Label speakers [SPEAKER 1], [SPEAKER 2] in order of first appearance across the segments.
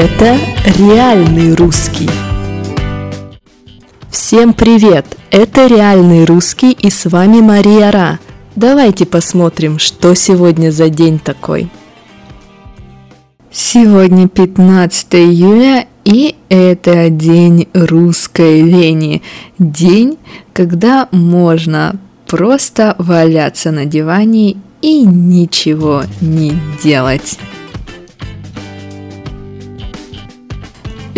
[SPEAKER 1] Это реальный русский. Всем привет! Это реальный русский и с вами Мария Ра. Давайте посмотрим, что сегодня за день такой. Сегодня 15 июля и это день русской лени. День, когда можно просто валяться на диване и ничего не делать.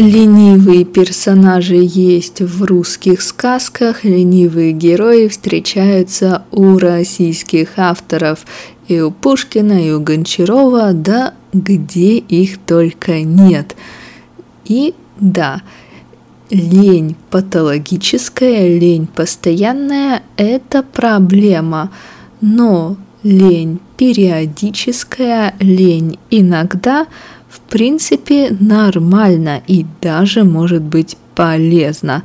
[SPEAKER 1] Ленивые персонажи есть в русских сказках, ленивые герои встречаются у российских авторов и у Пушкина, и у Гончарова, да где их только нет. И да, лень патологическая, лень постоянная – это проблема, но лень периодическая, лень иногда – в принципе нормально и даже может быть полезно.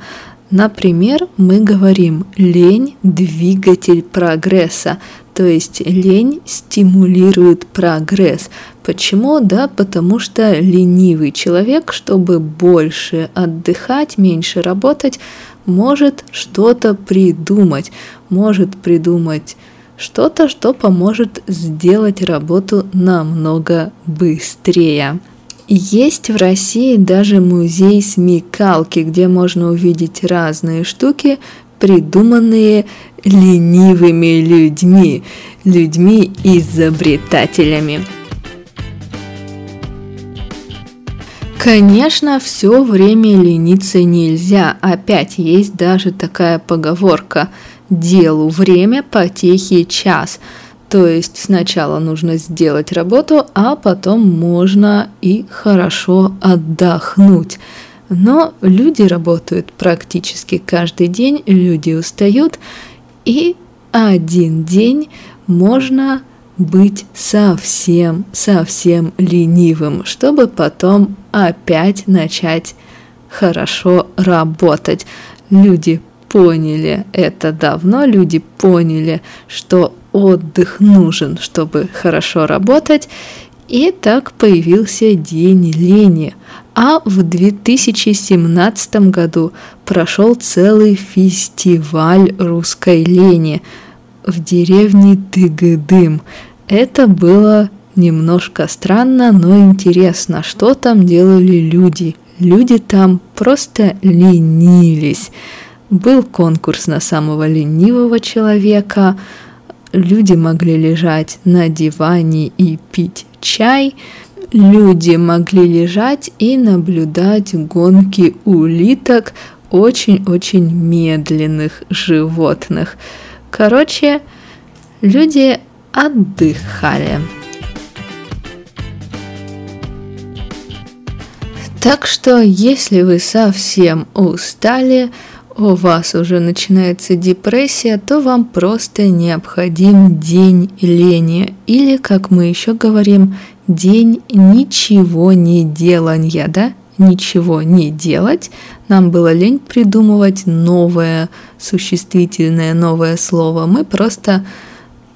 [SPEAKER 1] Например, мы говорим «лень – двигатель прогресса», то есть лень стимулирует прогресс. Почему? Да, потому что ленивый человек, чтобы больше отдыхать, меньше работать, может что-то придумать, может придумать что-то, что поможет сделать работу намного быстрее. Есть в России даже музей смекалки, где можно увидеть разные штуки, придуманные ленивыми людьми, людьми-изобретателями. Конечно, все время лениться нельзя. Опять есть даже такая поговорка – делу время, потехи час. То есть сначала нужно сделать работу, а потом можно и хорошо отдохнуть. Но люди работают практически каждый день, люди устают, и один день можно быть совсем, совсем ленивым, чтобы потом опять начать хорошо работать. Люди поняли это давно, люди поняли, что отдых нужен, чтобы хорошо работать, и так появился День лени. А в 2017 году прошел целый фестиваль русской лени в деревне Тыгыдым. Это было немножко странно, но интересно, что там делали люди. Люди там просто ленились. Был конкурс на самого ленивого человека. Люди могли лежать на диване и пить чай. Люди могли лежать и наблюдать гонки улиток очень-очень медленных животных. Короче, люди отдыхали. Так что, если вы совсем устали, у вас уже начинается депрессия, то вам просто необходим день лени. Или, как мы еще говорим, день ничего не делания, да? Ничего не делать. Нам было лень придумывать новое существительное, новое слово. Мы просто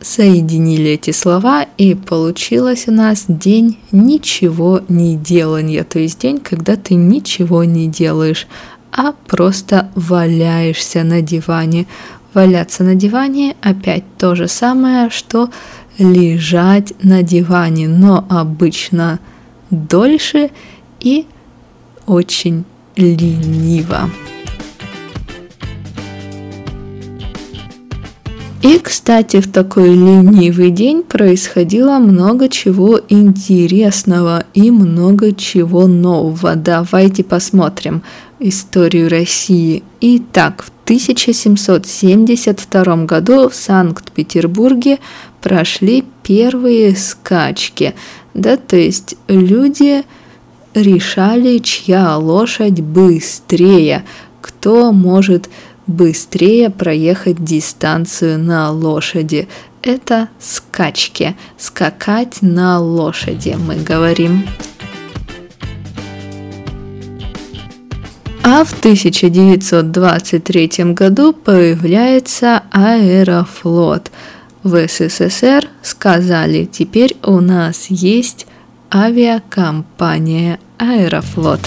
[SPEAKER 1] соединили эти слова, и получилось у нас день ничего не делания, то есть день, когда ты ничего не делаешь а просто валяешься на диване. Валяться на диване опять то же самое, что лежать на диване, но обычно дольше и очень лениво. И, кстати, в такой ленивый день происходило много чего интересного и много чего нового. Давайте посмотрим историю России. Итак, в 1772 году в Санкт-Петербурге прошли первые скачки. Да, то есть люди решали, чья лошадь быстрее, кто может быстрее проехать дистанцию на лошади. Это скачки. Скакать на лошади, мы говорим. А в 1923 году появляется Аэрофлот. В СССР сказали, теперь у нас есть авиакомпания Аэрофлот.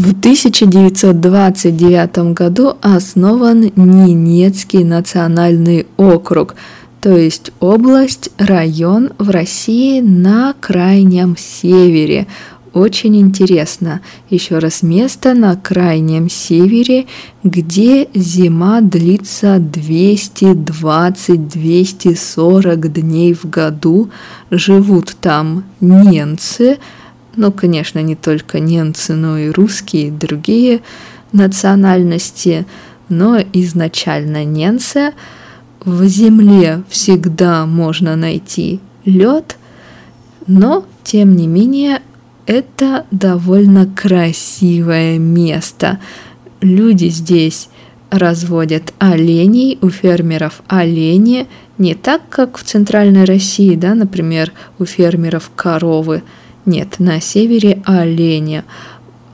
[SPEAKER 1] В 1929 году основан Ненецкий национальный округ, то есть область, район в России на крайнем севере. Очень интересно. Еще раз место на крайнем севере, где зима длится 220-240 дней в году. Живут там немцы – ну, конечно, не только немцы, но и русские, и другие национальности, но изначально немцы. В земле всегда можно найти лед, но, тем не менее, это довольно красивое место. Люди здесь разводят оленей, у фермеров олени, не так, как в Центральной России, да, например, у фермеров коровы – нет, на севере олени.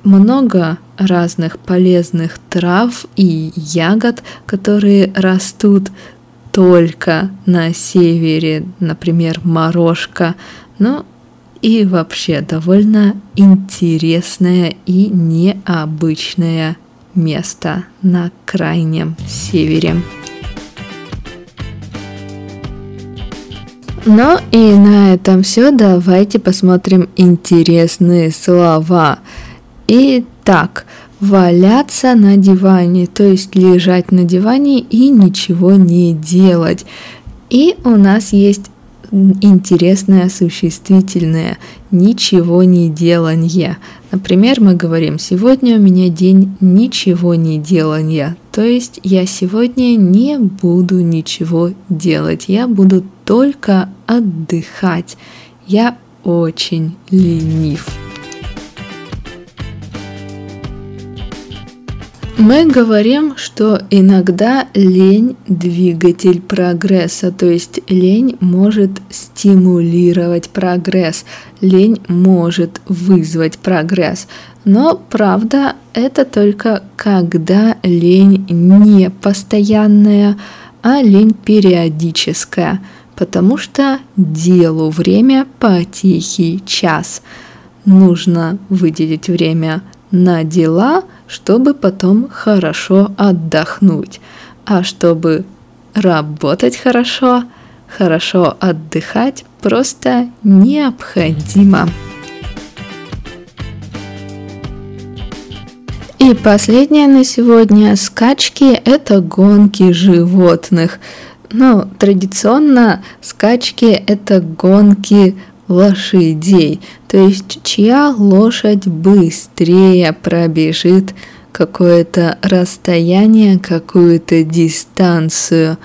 [SPEAKER 1] Много разных полезных трав и ягод, которые растут только на севере, например, морожка. Ну и вообще довольно интересное и необычное место на крайнем севере. Ну и на этом все. Давайте посмотрим интересные слова. Итак, валяться на диване, то есть лежать на диване и ничего не делать. И у нас есть интересное существительное ничего не деланье. Например, мы говорим, сегодня у меня день ничего не делания, то есть я сегодня не буду ничего делать, я буду только отдыхать. Я очень ленив. Мы говорим, что иногда лень – двигатель прогресса, то есть лень может стимулировать прогресс, лень может вызвать прогресс. Но правда, это только когда лень не постоянная, а лень периодическая, потому что делу время по тихий час. Нужно выделить время на дела, чтобы потом хорошо отдохнуть. А чтобы работать хорошо, хорошо отдыхать просто необходимо. И последнее на сегодня – скачки – это гонки животных. Ну, традиционно скачки – это гонки лошадей, то есть чья лошадь быстрее пробежит какое-то расстояние, какую-то дистанцию.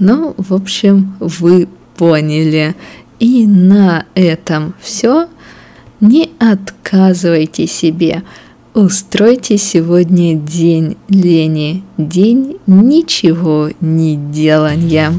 [SPEAKER 1] Ну, в общем, вы поняли. И на этом все. Не отказывайте себе. Устройте сегодня день лени, день ничего не делания.